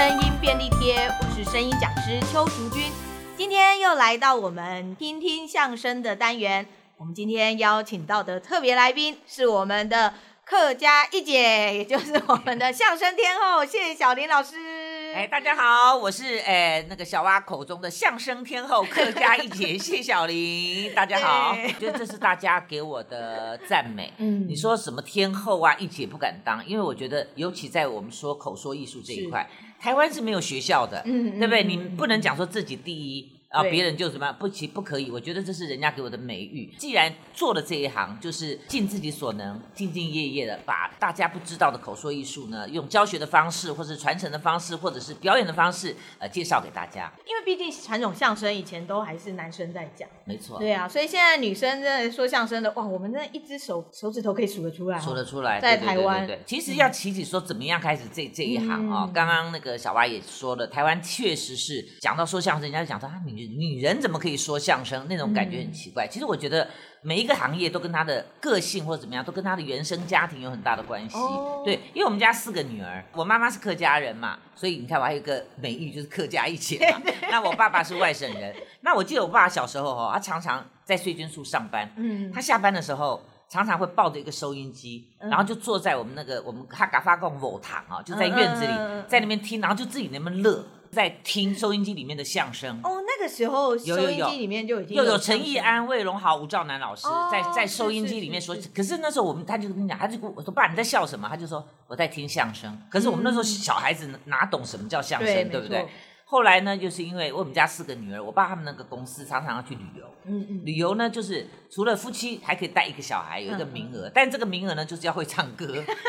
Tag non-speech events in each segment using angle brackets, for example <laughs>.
声音便利贴，我是声音讲师邱淑君，今天又来到我们听听相声的单元。我们今天邀请到的特别来宾是我们的客家一姐，也就是我们的相声天后谢小林老师。哎，大家好，我是哎那个小蛙口中的相声天后客家一姐谢小玲。大家好，我觉得这是大家给我的赞美。<laughs> 嗯，你说什么天后啊，一姐不敢当，因为我觉得，尤其在我们说口说艺术这一块，台湾是没有学校的，嗯，对不对？你不能讲说自己第一。啊，别人就什么不其不可以？我觉得这是人家给我的美誉。既然做了这一行，就是尽自己所能，兢兢业业的把大家不知道的口说艺术呢，用教学的方式，或是传承的方式，或者是表演的方式，呃，介绍给大家。因为毕竟传统相声以前都还是男生在讲，没错。对啊，所以现在女生真的说相声的，哇，我们那一只手手指头可以数得出来，数得出来。在台湾，对，其实要提起说怎么样开始这这一行啊、哦，刚刚那个小蛙也说了，台湾确实是讲到说相声，人家就讲说啊，女女人怎么？可以说相声那种感觉很奇怪。其实我觉得每一个行业都跟他的个性或者怎么样，都跟他的原生家庭有很大的关系。对，因为我们家四个女儿，我妈妈是客家人嘛，所以你看我还有一个美誉就是客家一姐嘛。<laughs> 那我爸爸是外省人。那我记得我爸小时候哈，他常常在税捐处上班。嗯。他下班的时候常常会抱着一个收音机，然后就坐在我们那个我们哈嘎发贡某堂啊，就在院子里在那边听，然后就自己那么乐。在听收音机里面的相声个时候收音机里面就已经又有陈义安、魏龙豪、吴兆南老师在在收音机里面说。可是那时候我们他就跟你讲，他就跟我说：“爸，你在笑什么？”他就说：“我在听相声。”可是我们那时候小孩子哪懂什么叫相声，对不对？后来呢，就是因为我们家四个女儿，我爸他们那个公司常常要去旅游。嗯嗯。旅游呢，就是除了夫妻还可以带一个小孩，有一个名额。但这个名额呢，就是要会唱歌，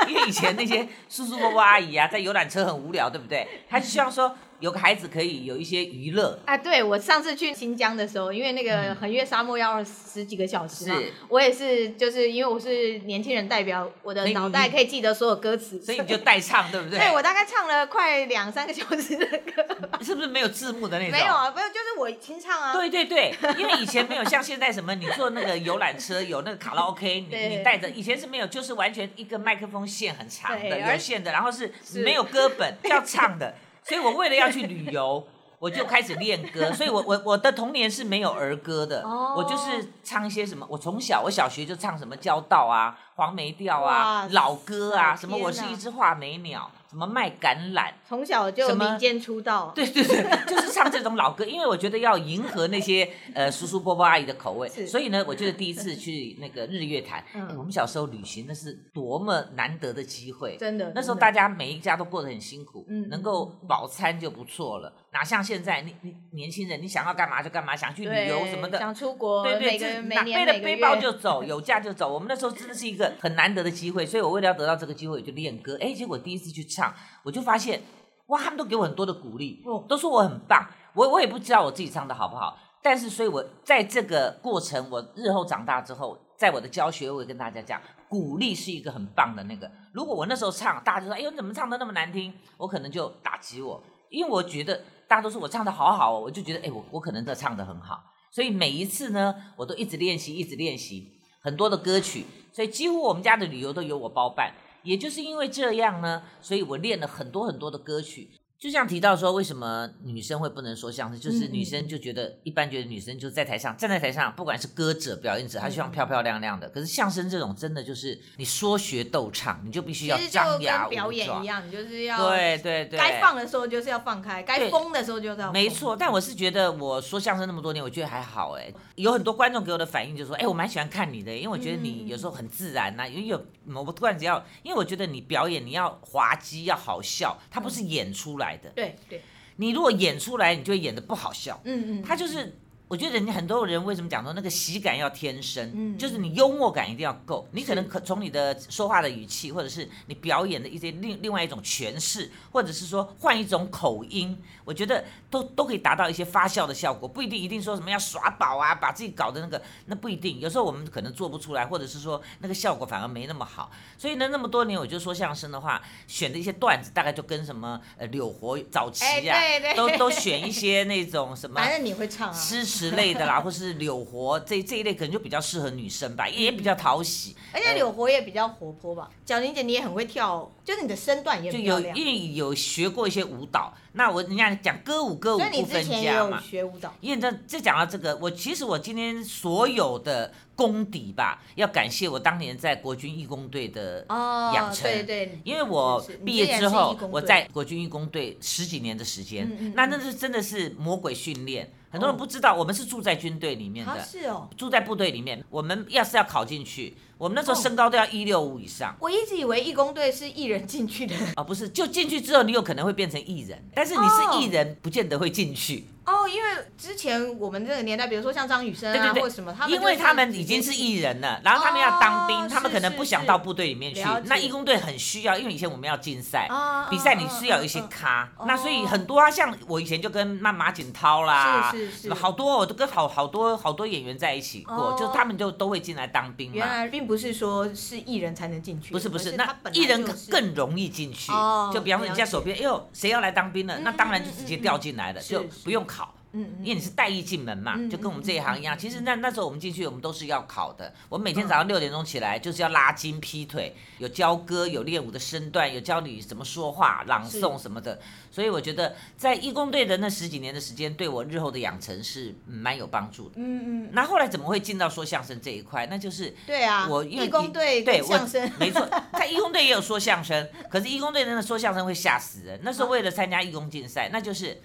因为以前那些叔叔伯伯阿姨啊，在游览车很无聊，对不对？他就希望说。有个孩子可以有一些娱乐啊！对，我上次去新疆的时候，因为那个横越沙漠要十几个小时嘛，是我也是，就是因为我是年轻人代表，我的脑袋可以记得所有歌词，所以你就代唱，对不对？<laughs> 对，我大概唱了快两三个小时的歌。<laughs> 是不是没有字幕的那种？没有啊，没有，就是我清唱啊。对对对，因为以前没有像现在什么，你坐那个游览车有那个卡拉 OK，你你带着，以前是没有，就是完全一个麦克风线很长的有线的，然后是没有歌本 <laughs> 要唱的。所以我为了要去旅游，我就开始练歌。所以我我我的童年是没有儿歌的，我就是唱一些什么。我从小我小学就唱什么交道啊、黄梅调啊、老歌啊，什么我是一只画眉鸟。什么卖橄榄？从小就民间出道。对对对，就是唱这种老歌，因为我觉得要迎合那些呃叔叔伯伯阿姨的口味。是所以呢，我觉得第一次去那个日月潭，嗯、我们小时候旅行那是多么难得的机会。真的，那时候大家每一家都过得很辛苦，嗯，能够饱餐就不错了。哪像现在，你你年轻人，你想要干嘛就干嘛，想去旅游什么的，想出国，对对，这拿背了背包就走，<laughs> 有假就走。我们那时候真的是一个很难得的机会，所以我为了要得到这个机会，我就练歌。哎，结果第一次去唱。我就发现，哇，他们都给我很多的鼓励，都说我很棒。我我也不知道我自己唱的好不好，但是所以，我在这个过程，我日后长大之后，在我的教学，我会跟大家讲，鼓励是一个很棒的那个。如果我那时候唱，大家就说，哎呦，你怎么唱的那么难听？我可能就打击我，因为我觉得大家都说我唱的好好，我就觉得，哎，我我可能都唱的很好。所以每一次呢，我都一直练习，一直练习很多的歌曲，所以几乎我们家的旅游都由我包办。也就是因为这样呢，所以我练了很多很多的歌曲。就像提到说，为什么女生会不能说相声？就是女生就觉得，一般觉得女生就在台上，站在台上，不管是歌者、表演者，她希望漂漂亮亮的。可是相声这种，真的就是你说学逗唱，你就必须要张牙舞爪。表演一样，你就是要对对对，该放的时候就是要放开，该疯的时候就是要。没错，但我是觉得我说相声那么多年，我觉得还好哎。有很多观众给我的反应就是说，哎，我蛮喜欢看你的，因为我觉得你有时候很自然呐，因为有某个段子要，因为我觉得你表演你要滑稽，要好笑，它不是演出来的。对对。你如果演出来，你就会演的不好笑。嗯嗯，他就是。我觉得人家很多人为什么讲说那个喜感要天生，嗯，就是你幽默感一定要够，你可能可从你的说话的语气，或者是你表演的一些另另外一种诠释，或者是说换一种口音，我觉得都都可以达到一些发笑的效果，不一定一定说什么要耍宝啊，把自己搞的那个那不一定，有时候我们可能做不出来，或者是说那个效果反而没那么好。所以呢，那么多年我就说相声的话，选的一些段子大概就跟什么呃柳活早期啊，都都选一些那种什么，反正你会唱啊，诗。石类的啦，或是柳活这这一类，可能就比较适合女生吧，也比较讨喜。而且柳活也比较活泼吧。小玲姐，你也很会跳，就是你的身段也很漂亮。就有因为有学过一些舞蹈，那我人家讲歌舞歌舞不分家嘛。学舞蹈。因为这这讲到这个，我其实我今天所有的功底吧，要感谢我当年在国军义工队的养成。对对。因为我毕业之后，我在国军义工队十几年的时间，那那是真的是魔鬼训练。很多人不知道，我们是住在军队里面的，是哦，住在部队里面。我们要是要考进去，我们那时候身高都要一六五以上。我一直以为义工队是艺人进去的，哦，<laughs> 不是，就进去之后，你有可能会变成艺人，但是你是艺人，不见得会进去。哦，因为之前我们这个年代，比如说像张雨生啊，或者什么，他们因为他们已经是艺人了，然后他们要当兵，他们可能不想到部队里面去。那义工队很需要，因为以前我们要竞赛，比赛你是要有一些咖，那所以很多啊，像我以前就跟那马景涛啦，是是是，好多我都跟好好多好多演员在一起过，就他们就都会进来当兵嘛。原来并不是说是艺人才能进去，不是不是，那艺人更容易进去。就比方说人家手边，哎呦，谁要来当兵了？那当然就直接调进来了，就不用考。嗯，因为你是带艺进门嘛，就跟我们这一行一样。其实那那时候我们进去，我们都是要考的。我们每天早上六点钟起来，就是要拉筋劈腿，有教歌，有练舞的身段，有教你怎么说话、朗诵什么的。所以我觉得在义工队的那十几年的时间，对我日后的养成是蛮有帮助的。嗯嗯。那后来怎么会进到说相声这一块？那就是对啊，我义工队对相声 <laughs> 没错，在义工队也有说相声，可是义工队真的说相声会吓死人。那时候为了参加义工竞赛，那就是。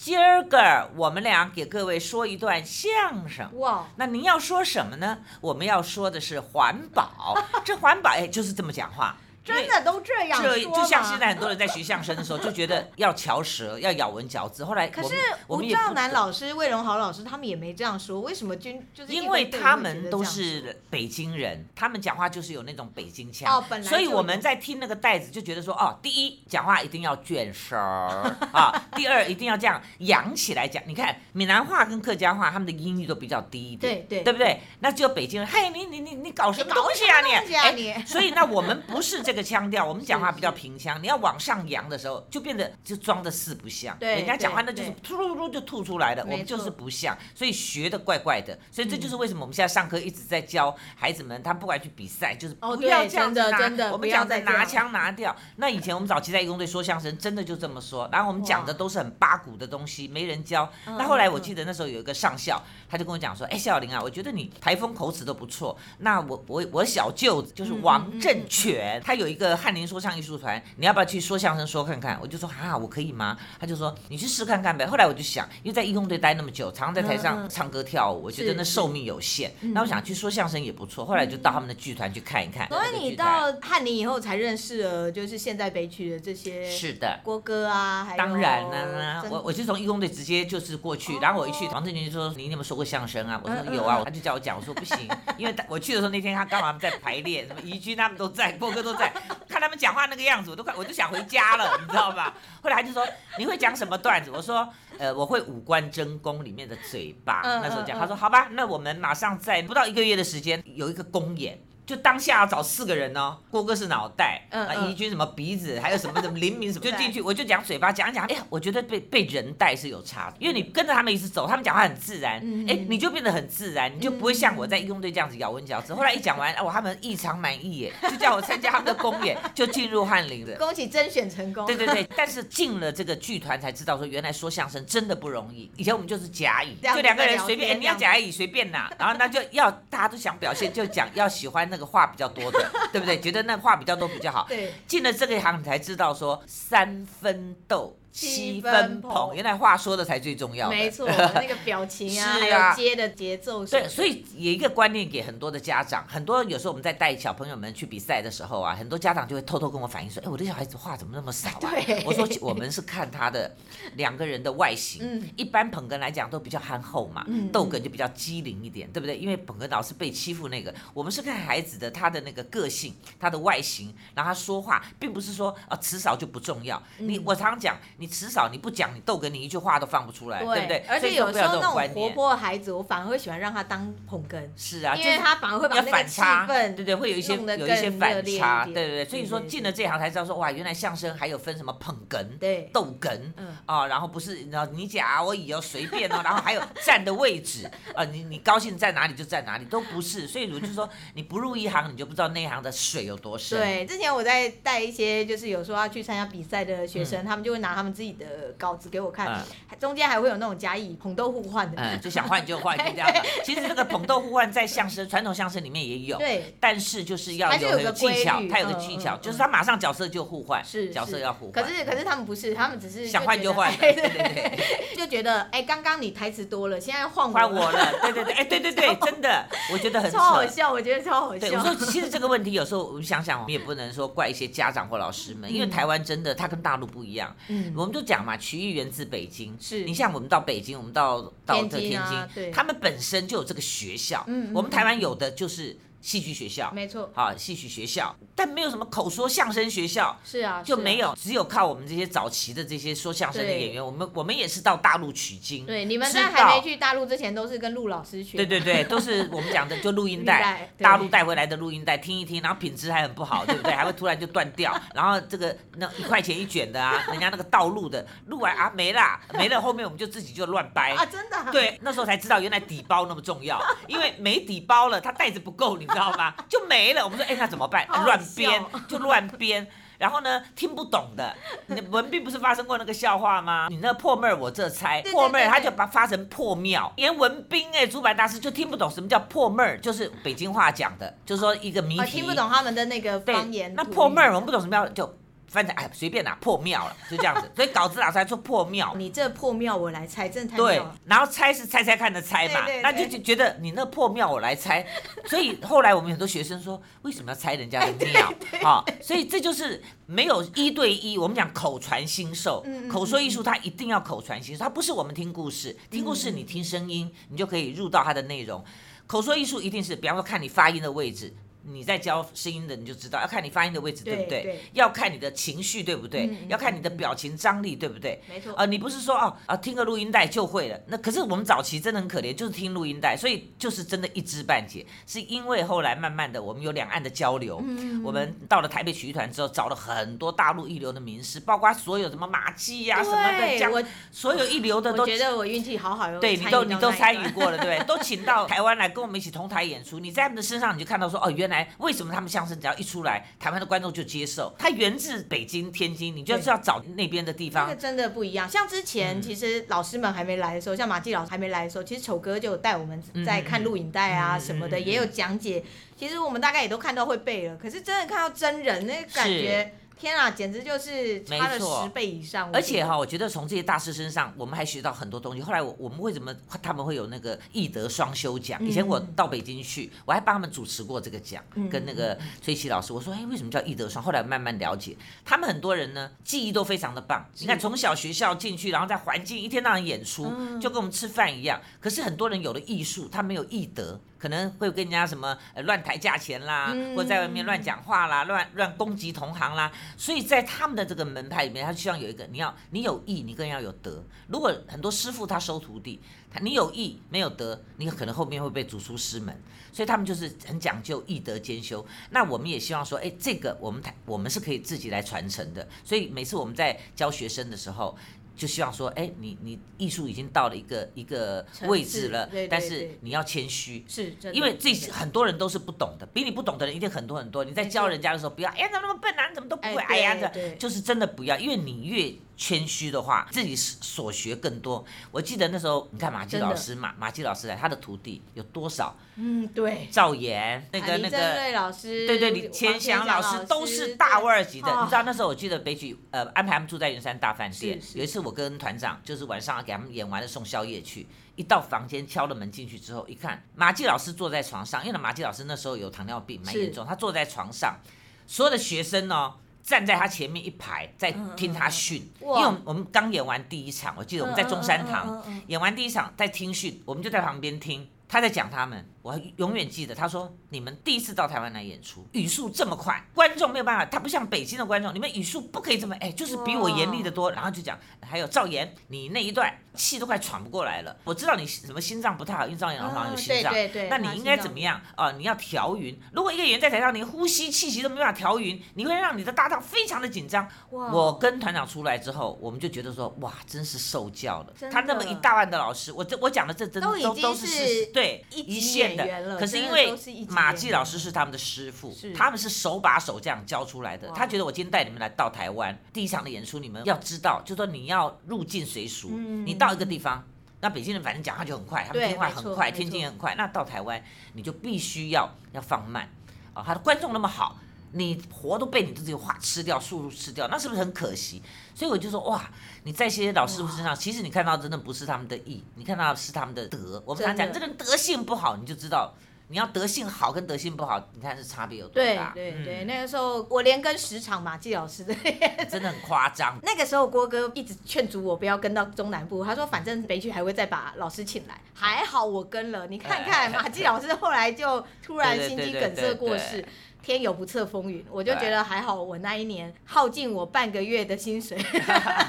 今儿个我们俩给各位说一段相声哇，那您要说什么呢？我们要说的是环保，<laughs> 这环保哎就是这么讲话。真的都这样说，就像现在很多人在学相声的时候，就觉得 <laughs> 要翘舌，要咬文嚼字。后来，可是吴兆南老师、魏荣豪老师他们也没这样说。为什么军就是？因为他们都是北京人，他们讲话就是有那种北京腔。哦，本来。所以我们在听那个袋子，就觉得说，哦，第一讲话一定要卷舌啊，第二一定要这样扬起来讲。你看闽南话跟客家话，他们的音域都比较低一点，对对，对不对？那只有北京人，嘿，你你你你搞什么东西啊你？哎，所以那我们不是这个。腔调，我们讲话比较平腔，你要往上扬的时候，就变得就装的四不像。对，人家讲话那就是突突突就吐出来了，我们就是不像，所以学的怪怪的。所以这就是为什么我们现在上课一直在教孩子们，他们不管去比赛，就是不要这样子拿，我们讲在拿腔拿调。那以前我们早期在义工队说相声，真的就这么说，然后我们讲的都是很八股的东西，没人教。那后来我记得那时候有一个上校，他就跟我讲说：“哎，小林啊，我觉得你台风口齿都不错。那我我我小舅子就是王正全，他有一个翰林说唱艺术团，你要不要去说相声说看看？我就说啊，我可以吗？他就说你去试看看呗。后来我就想，因为在义工队待那么久，常常在台上唱歌跳舞，我觉得那寿命有限。那我想去说相声也不错。后来就到他们的剧团去看一看。所以你到翰林以后才认识了，就是现在北曲的这些是的郭哥啊，还有当然了，我我就从义工队直接就是过去，然后我一去，王振军就说你有没有说过相声啊？我说有啊，他就叫我讲，我说不行，因为我去的时候那天他刚好在排练，什么宜君他们都在，郭哥都在，看他们讲话那个样子，我都快我就想回家了，你知道吧？<laughs> 后来他就说你会讲什么段子？我说呃我会五官争功里面的嘴巴，那时候讲，他说好吧，那我们马上在不到一个月的时间有一个公演。就当下要找四个人哦，郭哥是脑袋，啊，怡君什么鼻子，<laughs> 还有什么什么灵敏什么，就进去，我就讲嘴巴，讲一讲，哎呀，我觉得被被人带是有差的，因为你跟着他们一直走，他们讲话很自然，哎，你就变得很自然，你就不会像我在义工队这样子咬文嚼字。后来一讲完，哇，他们异常满意耶，就叫我参加他们的公演，<laughs> 就进入翰林了。恭喜甄选成功。对对对，<laughs> 但是进了这个剧团才知道说，原来说相声真的不容易。以前我们就是甲乙，就两个人随便，你要甲乙随便拿，然后那就要大家都想表现，就讲要喜欢那个话比较多的。<laughs> 对不对？觉得那话比较多比较好。对，进了这个行，你才知道说三分斗。七分捧，原来话说的才最重要。没错，<laughs> 那个表情啊，还有接的节奏。对，所以有一个观念给很多的家长，很多有时候我们在带小朋友们去比赛的时候啊，很多家长就会偷偷跟我反映说：“哎，我的小孩子话怎么那么少啊？” <laughs> 我说：“我们是看他的两个人的外形，一般捧哏来讲都比较憨厚嘛，逗哏就比较机灵一点，对不对？因为捧哏老是被欺负那个，我们是看孩子的他的那个个性，他的外形，然后他说话，并不是说啊词少就不重要。你我常讲你。你词少，你不讲，你逗哏，你一句话都放不出来，对，对不对？而且有时候那种活泼的孩子，我反而会喜欢让他当捧哏。是啊，因为他反而会把那个气氛，对对，会有一些有一些反差，对对对。所以说进了这行才知道说，哇，原来相声还有分什么捧哏、对逗哏，嗯啊，然后不是，你假我以哦，随便哦，然后还有站的位置啊，你你高兴在哪里就在哪里，都不是。所以我就说，你不入一行，你就不知道那一行的水有多深。对，之前我在带一些就是有时候要去参加比赛的学生，他们就会拿他们自己的稿子给我看，中间还会有那种甲乙捧豆互换的，嗯，就想换就换，就这样。<laughs> 其实这个捧豆互换在相声传统相声里面也有，对，但是就是要有有技巧，他有个技巧，就是他马上角色就互换，是角色要互换。可是可是他们不是，他们只是想换就换，对对对，<laughs> 就觉得哎，刚刚你台词多了，现在换换我了，对对对，哎对对对，<laughs> 真的，我觉得很超好笑，我觉得超好笑。对，我说其实这个问题有时候我们想想，我们也不能说怪一些家长或老师们，因为台湾真的它跟大陆不一样，嗯，我们就讲嘛，曲艺源自北京，是你像我们到北京，我们到到这天津，他们本身就有这个学校，嗯，我们台湾有的就是。戏剧学校，没错，好，戏曲学校，但没有什么口说相声学校，是啊，就没有，只有靠我们这些早期的这些说相声的演员，我们我们也是到大陆取经，对，你们在还没去大陆之前，都是跟陆老师学，对对对，<laughs> 都是我们讲的就录音带，大陆带回来的录音带听一听，然后品质还很不好，对。不对？还会突然就断掉，<laughs> 然后这个那一块钱一卷的啊，人家那个道路的，录完啊没了，没了，后面我们就自己就乱掰。啊，真的，对，那时候才知道原来底包那么重要，因为没底包了，它袋子不够，你知道吗？<laughs> 就没了，我们说，哎，那怎么办？乱编就乱编，然后呢，听不懂的，你文斌不是发生过那个笑话吗？你那破妹儿我这猜，破妹儿他就把发成破庙，连文斌哎，竹板大师就听不懂什么叫破妹儿，就是北京话讲的，就是说一个谜题，听不懂他们的那个方言。那破妹儿我们不懂什么叫就。反正哎，随便拿破庙了，就这样子。所以稿子老师还说破庙。你这破庙我来猜，真的太对。然后猜是猜猜看的猜嘛，那就觉得你那破庙我来猜。所以后来我们很多学生说，为什么要猜人家的庙 <laughs> 啊？所以这就是没有一对一。我们讲口传心授，口说艺术它一定要口传心授，它不是我们听故事，听故事你听声音，你就可以入到它的内容。口说艺术一定是，比方说看你发音的位置。你在教声音的，你就知道要看你发音的位置对不对？对，要看你的情绪对不对？嗯、要看你的表情张力对不对？没错。啊、呃，你不是说哦啊听个录音带就会了？那可是我们早期真的很可怜，就是听录音带，所以就是真的一知半解。是因为后来慢慢的我们有两岸的交流，嗯、我们到了台北曲艺团之后，找了很多大陆一流的名师，包括所有什么马季呀、啊、什么的，讲我所有一流的都。我觉得我运气好好哟。对你都你都参与过了，对，都请到台湾来跟我们一起同台演出。你在他们的身上你就看到说哦，原来为什么他们。相声只要一出来，台湾的观众就接受。它源自北京、天津，你就是要找那边的地方。这个真的不一样。像之前其实老师们还没来的时候，像马季老师还没来的时候，其实丑哥就有带我们在看录影带啊什么的，也有讲解。其实我们大概也都看到会背了，可是真的看到真人，那个感觉。天啊，简直就是差了十倍以上！而且哈，我觉得从这些大师身上，我们还学到很多东西。后来我我们为什么他们会有那个艺德双修奖？以前我到北京去，我还帮他们主持过这个奖，跟那个崔琦老师，我说，哎，为什么叫艺德双？后来慢慢了解，他们很多人呢，技艺都非常的棒。你看，从小学校进去，然后在环境一天到晚演出，就跟我们吃饭一样。可是很多人有了艺术，他没有艺德。可能会跟人家什么呃乱抬价钱啦，嗯、或者在外面乱讲话啦，乱乱攻击同行啦，所以在他们的这个门派里面，他希望有一个你要你有义，你更要有德。如果很多师傅他收徒弟，他你有义没有德，你可能后面会被逐出师门。所以他们就是很讲究义德兼修。那我们也希望说，哎，这个我们台我们是可以自己来传承的。所以每次我们在教学生的时候。就希望说，哎，你你艺术已经到了一个一个位置了，但是你要谦虚，是，因为这很多人都是不懂的，比你不懂的人一定很多很多。你在教人家的时候，不要，哎呀，怎么那么笨啊？你怎么都不会？哎呀，这就是真的不要，因为你越。谦虚的话，自己所学更多。我记得那时候，你看马季老师马马季老师来，他的徒弟有多少？嗯，对。赵岩，那个那个，老师，对对，李千祥老师都是大腕儿级的。你知道那时候，我记得北曲呃安排他们住在圆山大饭店。有一次我跟团长就是晚上给他们演完了送宵夜去，一到房间敲了门进去之后，一看马季老师坐在床上，因为马季老师那时候有糖尿病蛮严重，他坐在床上，所有的学生呢。站在他前面一排，在听他训。因为我们刚演完第一场，我记得我们在中山堂、演完第一场，在听训，我们就在旁边听。他在讲他们，我永远记得他说：“你们第一次到台湾来演出，语速这么快，观众没有办法，他不像北京的观众，你们语速不可以这么哎，就是比我严厉的多。”然后就讲，还有赵岩，你那一段气都快喘不过来了。我知道你什么心脏不太好，因为赵岩好像有心脏，对对对，那你应该怎么样啊？你要调匀。如果一个演员在台上，连呼吸气息都没办法调匀，你会让你的搭档非常的紧张。我跟团长出来之后，我们就觉得说，哇，真是受教了。他那么一大万的老师，我这我讲的这真的都都都是事实。对，一线的，可是因为马季老师是他们的师傅，他们是手把手这样教出来的。他觉得我今天带你们来到台湾第一场的演出，你们要知道，就说你要入境随俗。你到一个地方，那北京人反正讲话就很快，他们听话很快，天津也很快。那到台湾，你就必须要要放慢啊！他的观众那么好，你活都被你的这个话吃掉，速度吃掉，那是不是很可惜？所以我就说哇，你在些老师傅身上，其实你看到真的不是他们的义，你看到是他们的德。我们常讲，这个人德性不好，你就知道你要德性好跟德性不好，你看是差别有多大。对对对，那个时候我连跟十场马季老师的，<laughs> 真的很夸张。那个时候郭哥一直劝阻我不要跟到中南部，他说反正北区还会再把老师请来。还好我跟了，你看看马季老师后来就突然心肌梗塞过世。天有不测风云，我就觉得还好。我那一年耗尽我半个月的薪水，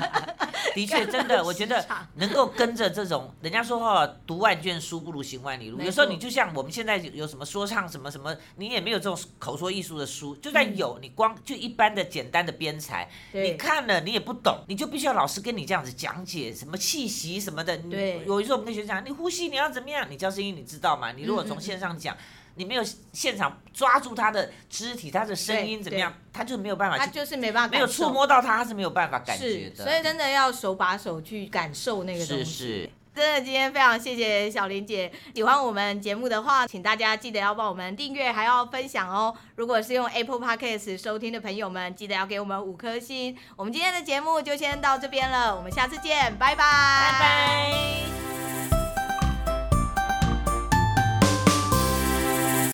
<laughs> <laughs> 的确真的，我觉得能够跟着这种人家说话，读万卷书不如行万里路。有时候你就像我们现在有什么说唱什么什么，你也没有这种口说艺术的书，就算有，你光就一般的简单的编裁，你看了你也不懂，你就必须要老师跟你这样子讲解什么气息什么的。对，有时候我们跟学生讲，你呼吸你要怎么样？你教声音你知道吗？你如果从线上讲。你没有现场抓住他的肢体，他的声音怎么样？他就没有办法，他就是没办法，没有触摸到他，他是没有办法感觉的。所以真的要手把手去感受那个东西。是是，真的今天非常谢谢小林姐。喜欢我们节目的话，请大家记得要帮我们订阅，还要分享哦。如果是用 Apple Podcast 收听的朋友们，记得要给我们五颗星。我们今天的节目就先到这边了，我们下次见，拜拜，拜拜。